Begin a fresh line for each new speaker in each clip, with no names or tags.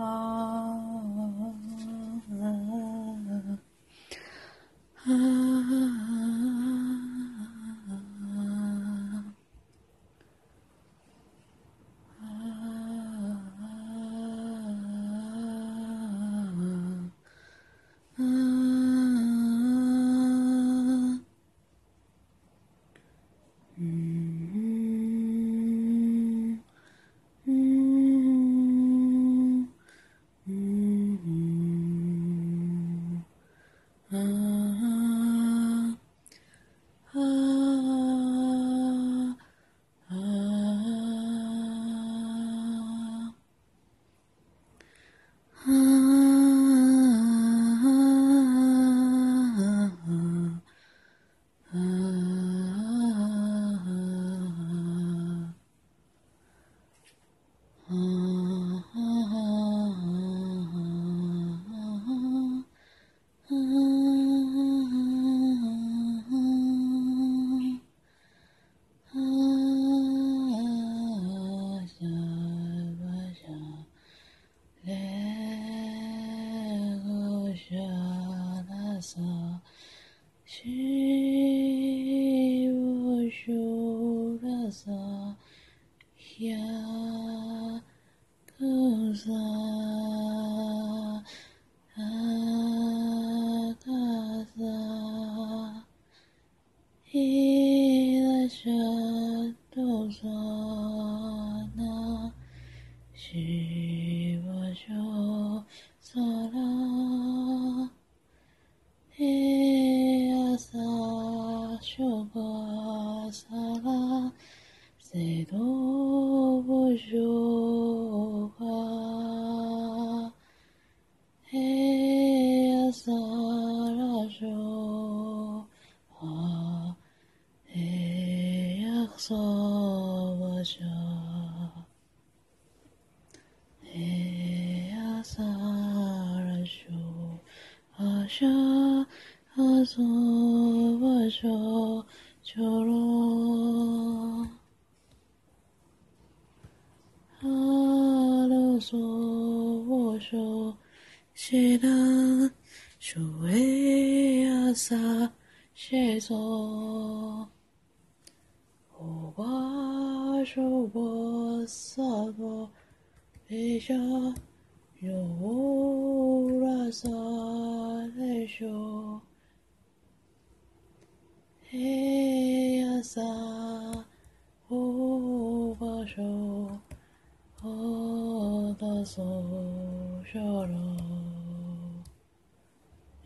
Oh. Ah. Gaza, yeah, 娑婆诃。耶阿萨拉苏阿舍阿娑婆诃伽罗。阿罗娑婆诃。悉达苏维阿萨悉娑。我洒落一下，有了洒泪手，嘿呀洒我把手，我的手下了，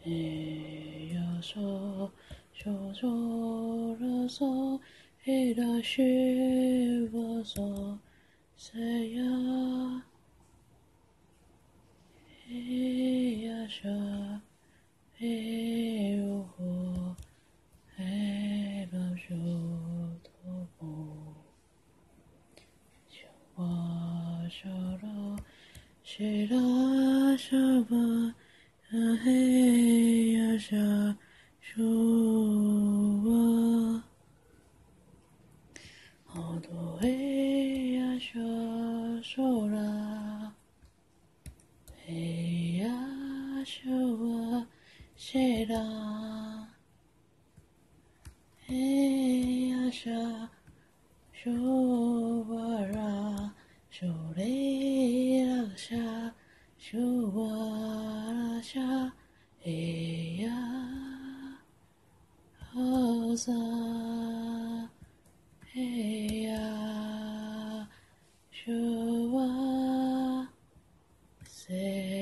嘿呀手，手手了手。一大西瓜索塞呀，咿呀？沙，咿呜呼，嘿巴舒托布，西瓜沙拉，西拉沙巴，呀？嘿呀？沙，舒。多耶呀，修修啦，嘿呀，修哇，修啦，嘿呀，修哇啦，修雷拉沙，修哇啦沙，嘿呀，阿萨。Yeah.